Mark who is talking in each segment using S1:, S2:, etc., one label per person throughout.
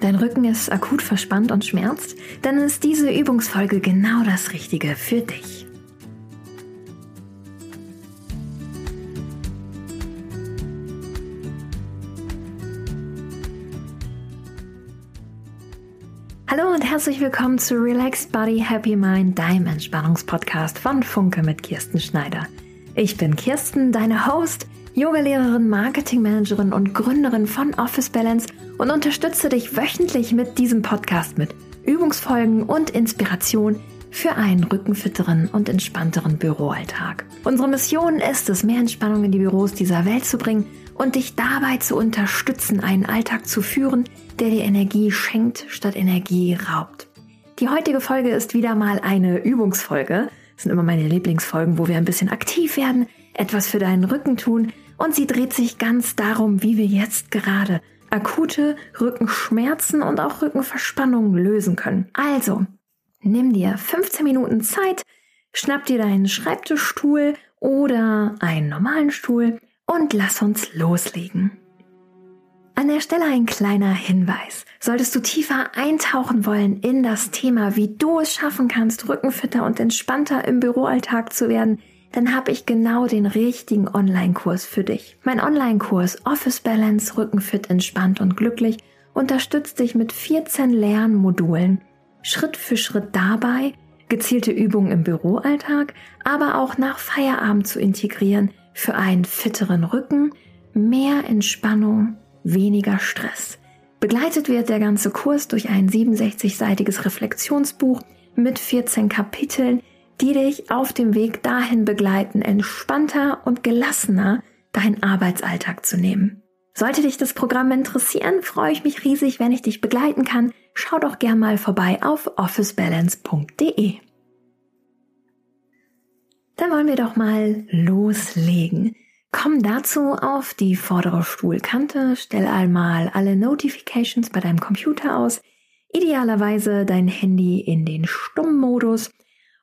S1: Dein Rücken ist akut verspannt und schmerzt? Dann ist diese Übungsfolge genau das Richtige für dich. Hallo und herzlich willkommen zu Relaxed Body Happy Mind, deinem Entspannungspodcast von Funke mit Kirsten Schneider. Ich bin Kirsten, deine Host, Yogalehrerin, Marketingmanagerin und Gründerin von Office Balance – und unterstütze dich wöchentlich mit diesem Podcast mit Übungsfolgen und Inspiration für einen rückenfitteren und entspannteren Büroalltag. Unsere Mission ist es, mehr Entspannung in die Büros dieser Welt zu bringen und dich dabei zu unterstützen, einen Alltag zu führen, der dir Energie schenkt statt Energie raubt. Die heutige Folge ist wieder mal eine Übungsfolge. Das sind immer meine Lieblingsfolgen, wo wir ein bisschen aktiv werden, etwas für deinen Rücken tun und sie dreht sich ganz darum, wie wir jetzt gerade akute Rückenschmerzen und auch Rückenverspannungen lösen können. Also, nimm dir 15 Minuten Zeit, schnapp dir deinen Schreibtischstuhl oder einen normalen Stuhl und lass uns loslegen. An der Stelle ein kleiner Hinweis. Solltest du tiefer eintauchen wollen in das Thema, wie du es schaffen kannst, rückenfitter und entspannter im Büroalltag zu werden, dann habe ich genau den richtigen Online-Kurs für dich. Mein Online-Kurs Office Balance, Rückenfit, entspannt und glücklich unterstützt dich mit 14 Lernmodulen, Schritt für Schritt dabei, gezielte Übungen im Büroalltag, aber auch nach Feierabend zu integrieren für einen fitteren Rücken, mehr Entspannung, weniger Stress. Begleitet wird der ganze Kurs durch ein 67-seitiges Reflexionsbuch mit 14 Kapiteln, die dich auf dem Weg dahin begleiten, entspannter und gelassener deinen Arbeitsalltag zu nehmen. Sollte dich das Programm interessieren, freue ich mich riesig, wenn ich dich begleiten kann. Schau doch gern mal vorbei auf officebalance.de. Dann wollen wir doch mal loslegen. Komm dazu auf die vordere Stuhlkante, stell einmal alle Notifications bei deinem Computer aus, idealerweise dein Handy in den Stummmodus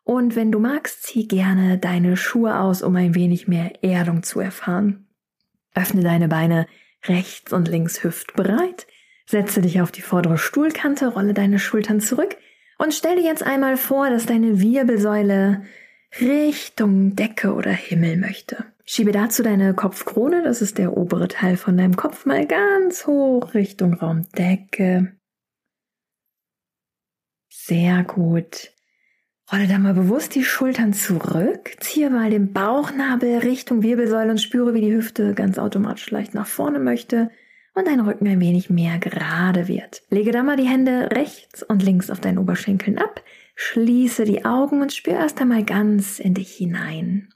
S1: und wenn du magst, zieh gerne deine Schuhe aus, um ein wenig mehr Erdung zu erfahren. Öffne deine Beine rechts und links hüftbreit, setze dich auf die vordere Stuhlkante, rolle deine Schultern zurück und stell dir jetzt einmal vor, dass deine Wirbelsäule Richtung Decke oder Himmel möchte. Schiebe dazu deine Kopfkrone, das ist der obere Teil von deinem Kopf, mal ganz hoch Richtung Raumdecke. Sehr gut. Rolle da mal bewusst die Schultern zurück, ziehe mal den Bauchnabel Richtung Wirbelsäule und spüre, wie die Hüfte ganz automatisch leicht nach vorne möchte und dein Rücken ein wenig mehr gerade wird. Lege da mal die Hände rechts und links auf deinen Oberschenkeln ab, schließe die Augen und spüre erst einmal ganz in dich hinein.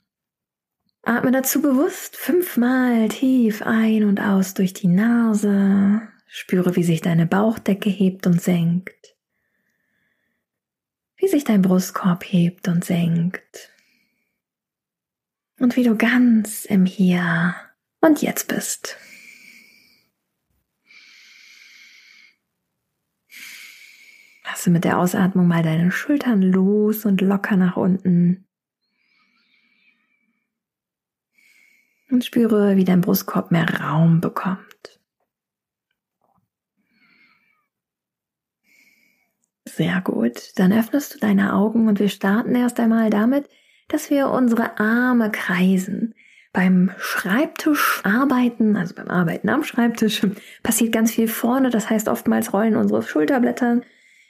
S1: Atme dazu bewusst fünfmal tief ein und aus durch die Nase. Spüre, wie sich deine Bauchdecke hebt und senkt wie sich dein Brustkorb hebt und senkt und wie du ganz im Hier und Jetzt bist. Lasse mit der Ausatmung mal deine Schultern los und locker nach unten. Und spüre, wie dein Brustkorb mehr Raum bekommt. Sehr gut. Dann öffnest du deine Augen und wir starten erst einmal damit, dass wir unsere Arme kreisen. Beim Schreibtisch arbeiten, also beim Arbeiten am Schreibtisch, passiert ganz viel vorne. Das heißt, oftmals rollen unsere Schulterblätter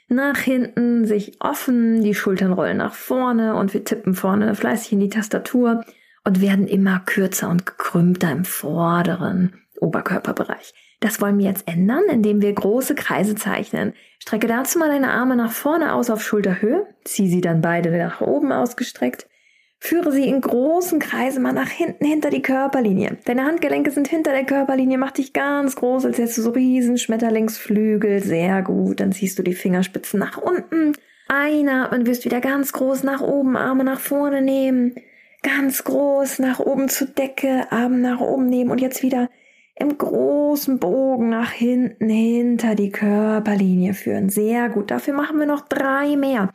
S1: nach hinten, sich offen, die Schultern rollen nach vorne und wir tippen vorne fleißig in die Tastatur und werden immer kürzer und gekrümmter im vorderen Oberkörperbereich. Das wollen wir jetzt ändern, indem wir große Kreise zeichnen. Strecke dazu mal deine Arme nach vorne aus auf Schulterhöhe, zieh sie dann beide nach oben ausgestreckt, führe sie in großen Kreisen mal nach hinten hinter die Körperlinie. Deine Handgelenke sind hinter der Körperlinie, mach dich ganz groß, als hättest du so riesen Schmetterlingsflügel, sehr gut. Dann ziehst du die Fingerspitzen nach unten, einatmen, wirst wieder ganz groß nach oben, Arme nach vorne nehmen, ganz groß nach oben zur Decke, Arme nach oben nehmen und jetzt wieder im großen Bogen nach hinten hinter die Körperlinie führen. Sehr gut. Dafür machen wir noch drei mehr.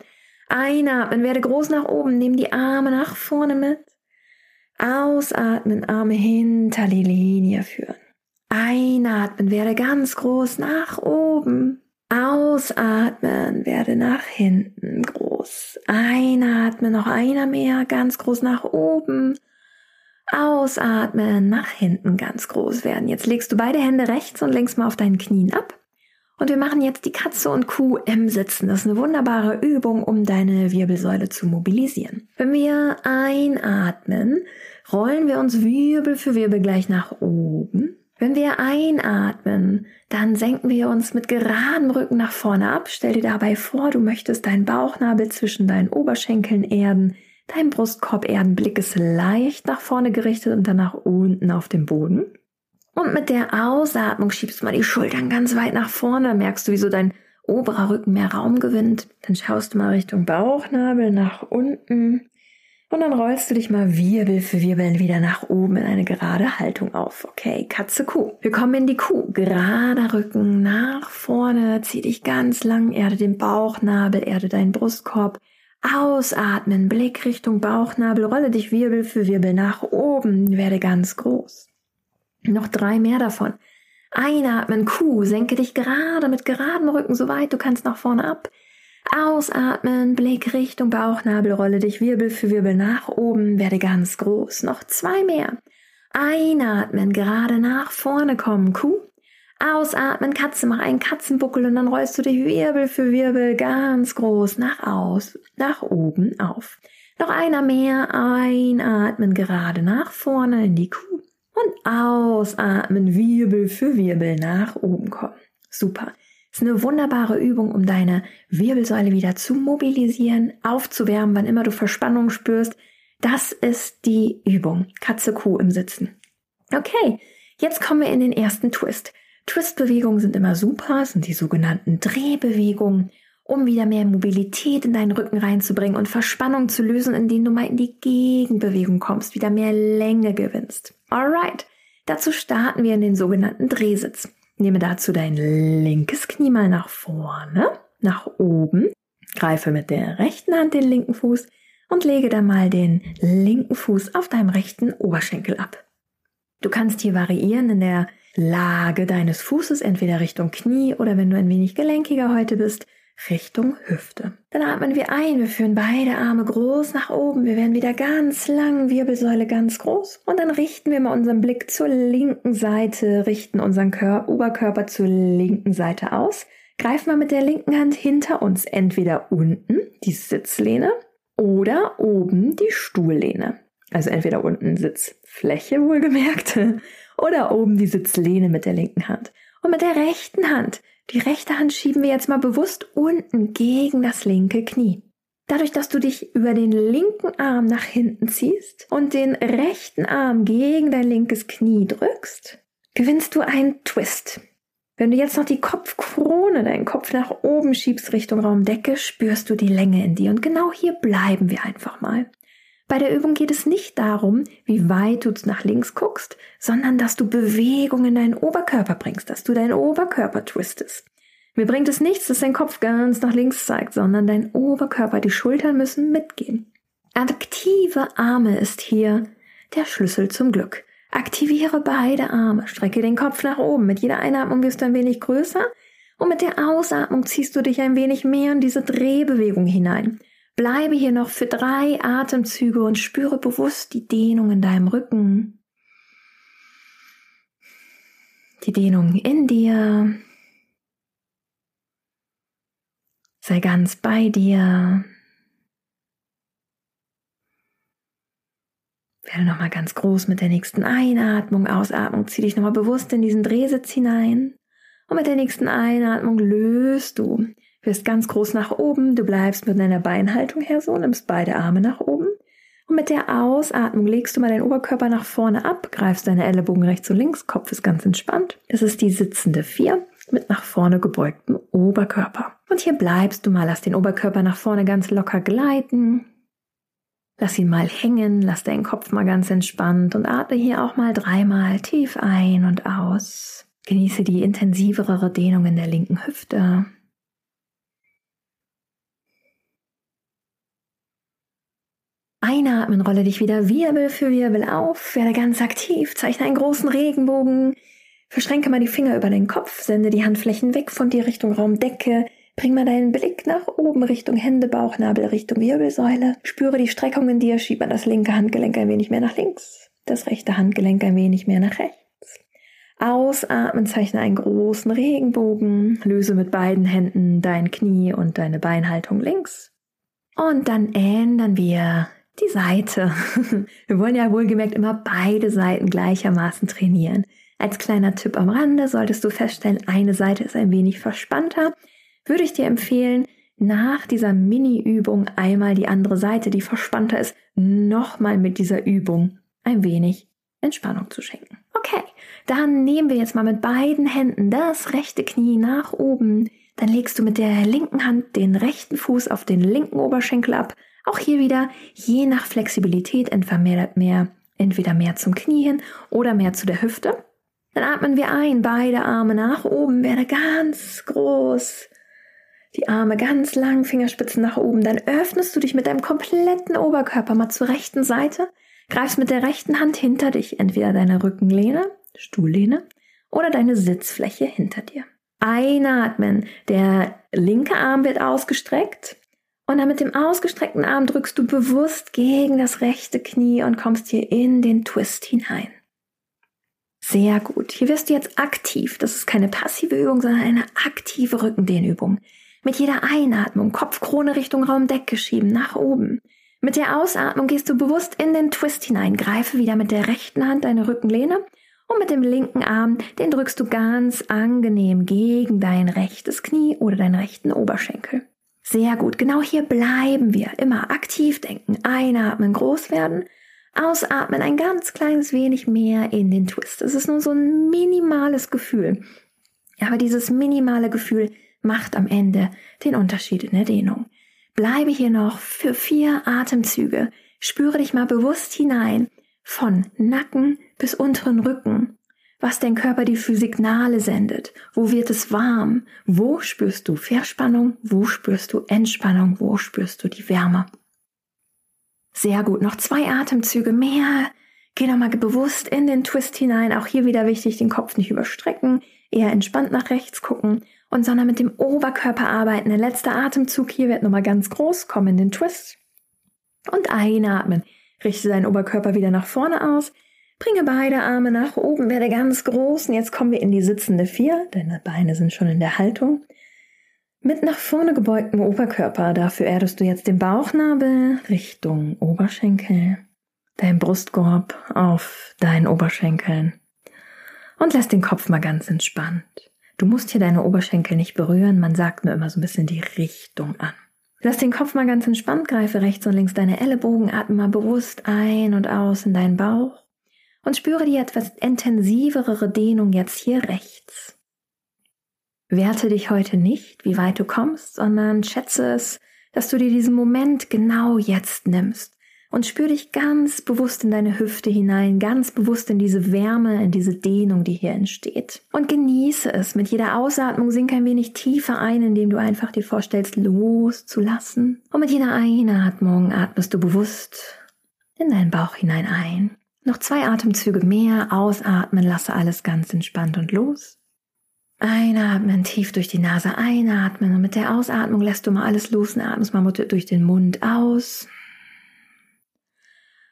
S1: Einatmen, werde groß nach oben, nimm die Arme nach vorne mit. Ausatmen, Arme hinter die Linie führen. Einatmen, werde ganz groß nach oben. Ausatmen, werde nach hinten groß. Einatmen, noch einer mehr, ganz groß nach oben. Ausatmen, nach hinten ganz groß werden. Jetzt legst du beide Hände rechts und links mal auf deinen Knien ab. Und wir machen jetzt die Katze und Kuh im Sitzen. Das ist eine wunderbare Übung, um deine Wirbelsäule zu mobilisieren. Wenn wir einatmen, rollen wir uns Wirbel für Wirbel gleich nach oben. Wenn wir einatmen, dann senken wir uns mit geradem Rücken nach vorne ab. Stell dir dabei vor, du möchtest deinen Bauchnabel zwischen deinen Oberschenkeln erden, dein Brustkorb erden, Blick ist leicht nach vorne gerichtet und dann nach unten auf dem Boden. Und mit der Ausatmung schiebst du mal die Schultern ganz weit nach vorne, merkst du, wie so dein oberer Rücken mehr Raum gewinnt. Dann schaust du mal Richtung Bauchnabel nach unten. Und dann rollst du dich mal Wirbel für Wirbel wieder nach oben in eine gerade Haltung auf. Okay, Katze, Kuh. Wir kommen in die Kuh. Gerader Rücken nach vorne. Zieh dich ganz lang. Erde den Bauchnabel, erde deinen Brustkorb. Ausatmen, Blick Richtung Bauchnabel. Rolle dich Wirbel für Wirbel nach oben. Werde ganz groß. Noch drei mehr davon. Einatmen, Kuh. Senke dich gerade mit geradem Rücken so weit du kannst nach vorne ab. Ausatmen, Blick Richtung Bauchnabel, rolle dich Wirbel für Wirbel nach oben, werde ganz groß. Noch zwei mehr. Einatmen, gerade nach vorne kommen, Kuh. Ausatmen, Katze, mach einen Katzenbuckel und dann rollst du dich Wirbel für Wirbel ganz groß nach aus, nach oben auf. Noch einer mehr, einatmen, gerade nach vorne in die Kuh und ausatmen, Wirbel für Wirbel nach oben kommen. Super ist eine wunderbare Übung, um deine Wirbelsäule wieder zu mobilisieren, aufzuwärmen, wann immer du Verspannung spürst. Das ist die Übung. Katze Kuh im Sitzen. Okay, jetzt kommen wir in den ersten Twist. Twistbewegungen sind immer super, sind die sogenannten Drehbewegungen, um wieder mehr Mobilität in deinen Rücken reinzubringen und Verspannung zu lösen, indem du mal in die Gegenbewegung kommst, wieder mehr Länge gewinnst. Alright, dazu starten wir in den sogenannten Drehsitz. Nehme dazu dein linkes Knie mal nach vorne, nach oben. Greife mit der rechten Hand den linken Fuß und lege dann mal den linken Fuß auf deinem rechten Oberschenkel ab. Du kannst hier variieren in der Lage deines Fußes, entweder Richtung Knie oder wenn du ein wenig gelenkiger heute bist, Richtung Hüfte. Dann atmen wir ein, wir führen beide Arme groß nach oben, wir werden wieder ganz lang, Wirbelsäule ganz groß und dann richten wir mal unseren Blick zur linken Seite, richten unseren Kör Oberkörper zur linken Seite aus, greifen wir mit der linken Hand hinter uns entweder unten die Sitzlehne oder oben die Stuhllehne. Also entweder unten Sitzfläche wohlgemerkt oder oben die Sitzlehne mit der linken Hand. Und mit der rechten Hand die rechte Hand schieben wir jetzt mal bewusst unten gegen das linke Knie. Dadurch, dass du dich über den linken Arm nach hinten ziehst und den rechten Arm gegen dein linkes Knie drückst, gewinnst du einen Twist. Wenn du jetzt noch die Kopfkrone, deinen Kopf nach oben schiebst Richtung Raumdecke, spürst du die Länge in dir. Und genau hier bleiben wir einfach mal. Bei der Übung geht es nicht darum, wie weit du nach links guckst, sondern dass du Bewegung in deinen Oberkörper bringst, dass du deinen Oberkörper twistest. Mir bringt es nichts, dass dein Kopf ganz nach links zeigt, sondern dein Oberkörper, die Schultern müssen mitgehen. Aktive Arme ist hier der Schlüssel zum Glück. Aktiviere beide Arme, strecke den Kopf nach oben. Mit jeder Einatmung wirst du ein wenig größer und mit der Ausatmung ziehst du dich ein wenig mehr in diese Drehbewegung hinein. Bleibe hier noch für drei Atemzüge und spüre bewusst die Dehnung in deinem Rücken. Die Dehnung in dir. Sei ganz bei dir. Werde nochmal ganz groß mit der nächsten Einatmung, Ausatmung. Zieh dich nochmal bewusst in diesen Drehsitz hinein. Und mit der nächsten Einatmung löst du wirst ganz groß nach oben, du bleibst mit deiner Beinhaltung her so, nimmst beide Arme nach oben und mit der Ausatmung legst du mal deinen Oberkörper nach vorne ab, greifst deine Ellenbogen rechts und links, Kopf ist ganz entspannt. Das ist die sitzende Vier mit nach vorne gebeugtem Oberkörper. Und hier bleibst du mal, lass den Oberkörper nach vorne ganz locker gleiten. Lass ihn mal hängen, lass deinen Kopf mal ganz entspannt und atme hier auch mal dreimal tief ein und aus. Genieße die intensivere Dehnung in der linken Hüfte. Einatmen, rolle dich wieder Wirbel für Wirbel auf, werde ganz aktiv, zeichne einen großen Regenbogen, Verschränke mal die Finger über den Kopf, sende die Handflächen weg von dir Richtung Raumdecke, Bring mal deinen Blick nach oben Richtung Hände, Bauchnabel, Richtung Wirbelsäule. Spüre die Streckung in dir, schieb mal das linke Handgelenk ein wenig mehr nach links, das rechte Handgelenk ein wenig mehr nach rechts. Ausatmen, zeichne einen großen Regenbogen, löse mit beiden Händen dein Knie und deine Beinhaltung links. Und dann ändern wir die Seite. Wir wollen ja wohlgemerkt immer beide Seiten gleichermaßen trainieren. Als kleiner Tipp am Rande solltest du feststellen, eine Seite ist ein wenig verspannter, würde ich dir empfehlen, nach dieser Mini-Übung einmal die andere Seite, die verspannter ist, nochmal mit dieser Übung ein wenig Entspannung zu schenken. Okay, dann nehmen wir jetzt mal mit beiden Händen das rechte Knie nach oben. Dann legst du mit der linken Hand den rechten Fuß auf den linken Oberschenkel ab. Auch hier wieder, je nach Flexibilität, entweder mehr, mehr, entweder mehr zum Knie hin oder mehr zu der Hüfte. Dann atmen wir ein, beide Arme nach oben, werde ganz groß. Die Arme ganz lang, Fingerspitzen nach oben. Dann öffnest du dich mit deinem kompletten Oberkörper mal zur rechten Seite, greifst mit der rechten Hand hinter dich, entweder deine Rückenlehne, Stuhllehne oder deine Sitzfläche hinter dir. Einatmen, der linke Arm wird ausgestreckt und dann mit dem ausgestreckten Arm drückst du bewusst gegen das rechte Knie und kommst hier in den Twist hinein. Sehr gut. Hier wirst du jetzt aktiv. Das ist keine passive Übung, sondern eine aktive Rückendehnübung. Mit jeder Einatmung Kopfkrone Richtung Raumdecke schieben, nach oben. Mit der Ausatmung gehst du bewusst in den Twist hinein, greife wieder mit der rechten Hand deine Rückenlehne und mit dem linken Arm, den drückst du ganz angenehm gegen dein rechtes Knie oder deinen rechten Oberschenkel. Sehr gut, genau hier bleiben wir. Immer aktiv denken, einatmen, groß werden, ausatmen, ein ganz kleines wenig mehr in den Twist. Es ist nur so ein minimales Gefühl. Aber dieses minimale Gefühl macht am Ende den Unterschied in der Dehnung. Bleibe hier noch für vier Atemzüge. Spüre dich mal bewusst hinein von Nacken bis unteren Rücken. Was dein Körper dir für Signale sendet. Wo wird es warm? Wo spürst du Verspannung? Wo spürst du Entspannung? Wo spürst du die Wärme? Sehr gut. Noch zwei Atemzüge mehr. Geh nochmal bewusst in den Twist hinein. Auch hier wieder wichtig, den Kopf nicht überstrecken. Eher entspannt nach rechts gucken und sondern mit dem Oberkörper arbeiten. Der letzte Atemzug hier wird nochmal ganz groß, komm in den Twist und einatmen. Richte deinen Oberkörper wieder nach vorne aus. Bringe beide Arme nach oben, werde ganz groß. Und jetzt kommen wir in die sitzende Vier. Deine Beine sind schon in der Haltung. Mit nach vorne gebeugtem Oberkörper. Dafür erdest du jetzt den Bauchnabel Richtung Oberschenkel. Dein Brustkorb auf deinen Oberschenkeln. Und lass den Kopf mal ganz entspannt. Du musst hier deine Oberschenkel nicht berühren, man sagt nur immer so ein bisschen die Richtung an. Lass den Kopf mal ganz entspannt, greife rechts und links deine Ellenbogen, atme mal bewusst ein und aus in deinen Bauch und spüre die etwas intensivere Dehnung jetzt hier rechts. Werte dich heute nicht, wie weit du kommst, sondern schätze es, dass du dir diesen Moment genau jetzt nimmst und spür dich ganz bewusst in deine Hüfte hinein, ganz bewusst in diese Wärme, in diese Dehnung, die hier entsteht. Und genieße es. Mit jeder Ausatmung sink ein wenig tiefer ein, indem du einfach dir vorstellst, loszulassen. Und mit jeder Einatmung atmest du bewusst in deinen Bauch hinein ein. Noch zwei Atemzüge mehr, ausatmen, lasse alles ganz entspannt und los. Einatmen, tief durch die Nase einatmen und mit der Ausatmung lässt du mal alles los und atmest mal durch den Mund aus.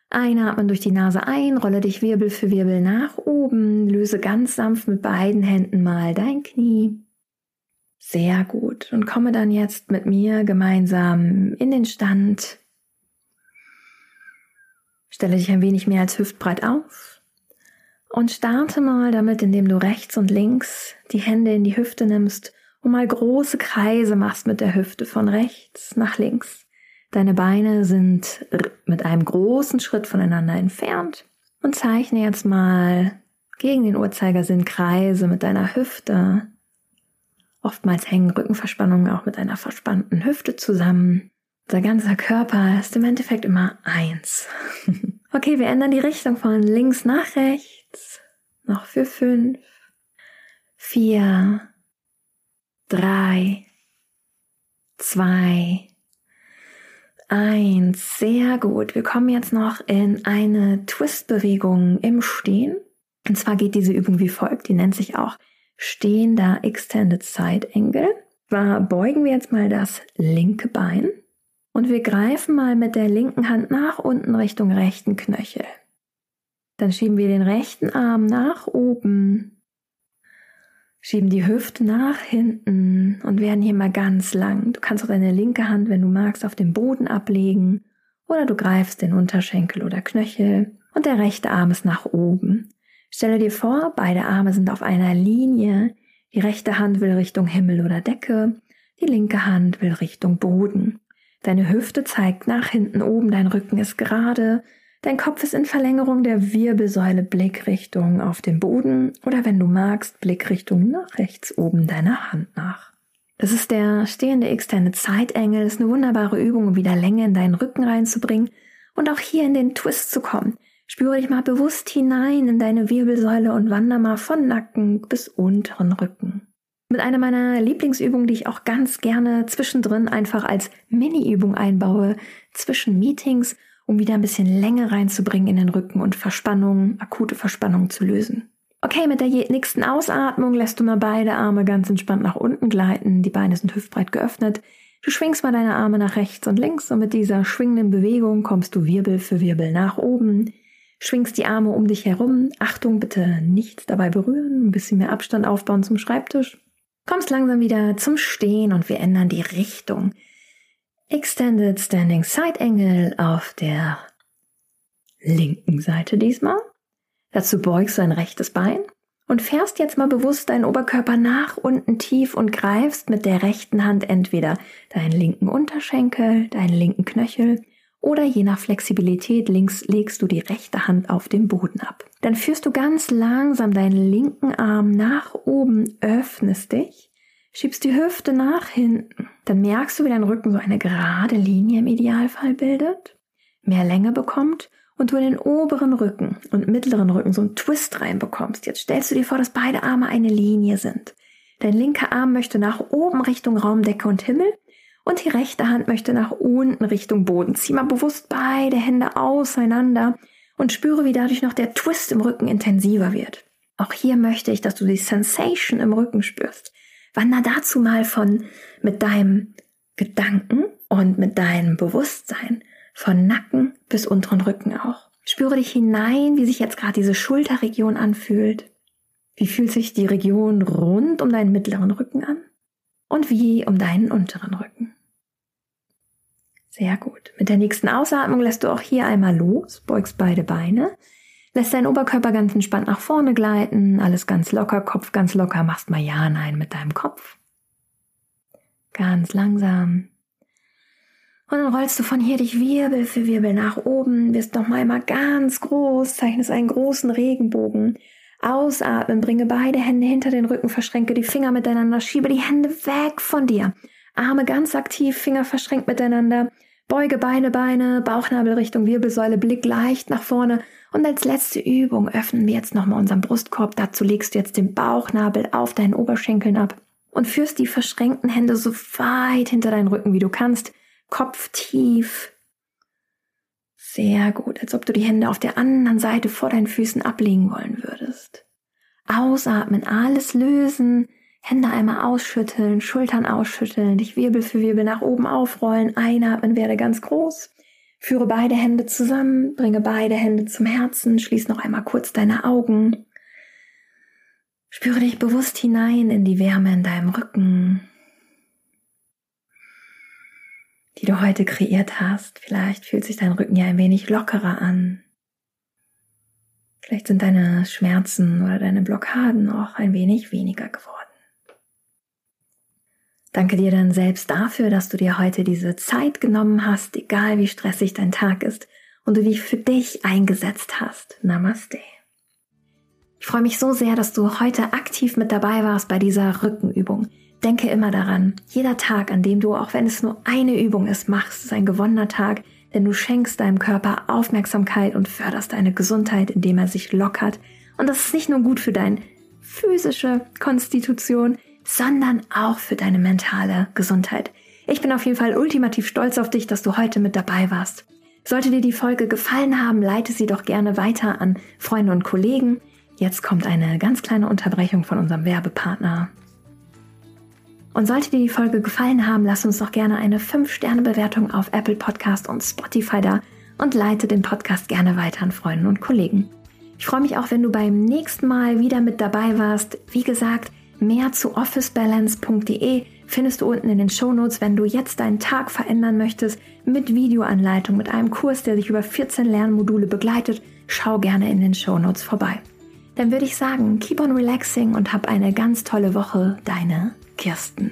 S1: Einatmen durch die Nase ein, rolle dich Wirbel für Wirbel nach oben, löse ganz sanft mit beiden Händen mal dein Knie. Sehr gut. Und komme dann jetzt mit mir gemeinsam in den Stand. Stelle dich ein wenig mehr als hüftbreit auf und starte mal damit, indem du rechts und links die Hände in die Hüfte nimmst und mal große Kreise machst mit der Hüfte von rechts nach links. Deine Beine sind mit einem großen Schritt voneinander entfernt und zeichne jetzt mal gegen den Uhrzeigersinn Kreise mit deiner Hüfte. Oftmals hängen Rückenverspannungen auch mit einer verspannten Hüfte zusammen. Unser ganzer Körper ist im Endeffekt immer eins. okay, wir ändern die Richtung von links nach rechts. Noch für fünf, vier, drei, zwei, Eins, sehr gut. Wir kommen jetzt noch in eine Twist-Bewegung im Stehen. Und zwar geht diese Übung wie folgt. Die nennt sich auch stehender Extended Side Angle. Beugen wir jetzt mal das linke Bein und wir greifen mal mit der linken Hand nach unten Richtung rechten Knöchel. Dann schieben wir den rechten Arm nach oben, schieben die Hüfte nach hinten und werden hier mal ganz lang. Du kannst auch deine linke Hand, wenn du magst, auf den Boden ablegen oder du greifst den Unterschenkel oder Knöchel und der rechte Arm ist nach oben. Stelle dir vor, beide Arme sind auf einer Linie. Die rechte Hand will Richtung Himmel oder Decke, die linke Hand will Richtung Boden. Deine Hüfte zeigt nach hinten oben, dein Rücken ist gerade, dein Kopf ist in Verlängerung der Wirbelsäule, Blickrichtung auf den Boden oder wenn du magst, Blickrichtung nach rechts oben deiner Hand nach. Das ist der stehende Extended Side Angle, ist eine wunderbare Übung, um wieder Länge in deinen Rücken reinzubringen und auch hier in den Twist zu kommen. Spüre dich mal bewusst hinein in deine Wirbelsäule und wander mal von Nacken bis unteren Rücken mit einer meiner Lieblingsübungen, die ich auch ganz gerne zwischendrin einfach als Mini-Übung einbaue, zwischen Meetings, um wieder ein bisschen Länge reinzubringen in den Rücken und Verspannungen, akute Verspannungen zu lösen. Okay, mit der nächsten Ausatmung lässt du mal beide Arme ganz entspannt nach unten gleiten. Die Beine sind hüftbreit geöffnet. Du schwingst mal deine Arme nach rechts und links und mit dieser schwingenden Bewegung kommst du Wirbel für Wirbel nach oben. Schwingst die Arme um dich herum. Achtung, bitte nichts dabei berühren. Ein bisschen mehr Abstand aufbauen zum Schreibtisch. Kommst langsam wieder zum Stehen und wir ändern die Richtung. Extended Standing Side Angle auf der linken Seite diesmal. Dazu beugst du ein rechtes Bein und fährst jetzt mal bewusst deinen Oberkörper nach unten tief und greifst mit der rechten Hand entweder deinen linken Unterschenkel, deinen linken Knöchel oder je nach Flexibilität links legst du die rechte Hand auf den Boden ab. Dann führst du ganz langsam deinen linken Arm nach oben, öffnest dich, schiebst die Hüfte nach hinten. Dann merkst du, wie dein Rücken so eine gerade Linie im Idealfall bildet, mehr Länge bekommt und du in den oberen Rücken und mittleren Rücken so einen Twist reinbekommst. Jetzt stellst du dir vor, dass beide Arme eine Linie sind. Dein linker Arm möchte nach oben Richtung Raumdecke und Himmel und die rechte Hand möchte nach unten Richtung Boden. Zieh mal bewusst beide Hände auseinander und spüre, wie dadurch noch der Twist im Rücken intensiver wird. Auch hier möchte ich, dass du die Sensation im Rücken spürst. Wander dazu mal von mit deinem Gedanken und mit deinem Bewusstsein von Nacken bis unteren Rücken auch. Spüre dich hinein, wie sich jetzt gerade diese Schulterregion anfühlt. Wie fühlt sich die Region rund um deinen mittleren Rücken an? Und wie um deinen unteren Rücken? Sehr gut. Mit der nächsten Ausatmung lässt du auch hier einmal los, beugst beide Beine, lässt deinen Oberkörper ganz entspannt nach vorne gleiten, alles ganz locker, Kopf ganz locker, machst mal Ja, Nein mit deinem Kopf. Ganz langsam. Und dann rollst du von hier dich Wirbel für Wirbel nach oben, wirst noch mal einmal ganz groß, zeichnest einen großen Regenbogen. Ausatmen, bringe beide Hände hinter den Rücken, verschränke die Finger miteinander, schiebe die Hände weg von dir. Arme ganz aktiv, Finger verschränkt miteinander. Beuge Beine, Beine, Bauchnabel Richtung Wirbelsäule, Blick leicht nach vorne. Und als letzte Übung öffnen wir jetzt nochmal unseren Brustkorb. Dazu legst du jetzt den Bauchnabel auf deinen Oberschenkeln ab und führst die verschränkten Hände so weit hinter deinen Rücken, wie du kannst. Kopf tief. Sehr gut, als ob du die Hände auf der anderen Seite vor deinen Füßen ablegen wollen würdest. Ausatmen, alles lösen, Hände einmal ausschütteln, Schultern ausschütteln, dich Wirbel für Wirbel nach oben aufrollen, einatmen, werde ganz groß. Führe beide Hände zusammen, bringe beide Hände zum Herzen, schließ noch einmal kurz deine Augen. Spüre dich bewusst hinein in die Wärme in deinem Rücken, die du heute kreiert hast. Vielleicht fühlt sich dein Rücken ja ein wenig lockerer an. Vielleicht sind deine Schmerzen oder deine Blockaden auch ein wenig weniger geworden. Danke dir dann selbst dafür, dass du dir heute diese Zeit genommen hast, egal wie stressig dein Tag ist und du dich für dich eingesetzt hast. Namaste. Ich freue mich so sehr, dass du heute aktiv mit dabei warst bei dieser Rückenübung. Denke immer daran, jeder Tag, an dem du, auch wenn es nur eine Übung ist, machst, ist ein gewonnener Tag, denn du schenkst deinem Körper Aufmerksamkeit und förderst deine Gesundheit, indem er sich lockert. Und das ist nicht nur gut für deine physische Konstitution, sondern auch für deine mentale Gesundheit. Ich bin auf jeden Fall ultimativ stolz auf dich, dass du heute mit dabei warst. Sollte dir die Folge gefallen haben, leite sie doch gerne weiter an Freunde und Kollegen. Jetzt kommt eine ganz kleine Unterbrechung von unserem Werbepartner. Und sollte dir die Folge gefallen haben, lass uns doch gerne eine 5-Sterne-Bewertung auf Apple Podcast und Spotify da und leite den Podcast gerne weiter an Freunden und Kollegen. Ich freue mich auch, wenn du beim nächsten Mal wieder mit dabei warst. Wie gesagt, mehr zu officebalance.de findest du unten in den Shownotes, wenn du jetzt deinen Tag verändern möchtest mit Videoanleitung, mit einem Kurs, der sich über 14 Lernmodule begleitet. Schau gerne in den Shownotes vorbei. Dann würde ich sagen, keep on relaxing und hab eine ganz tolle Woche. Deine Kirsten.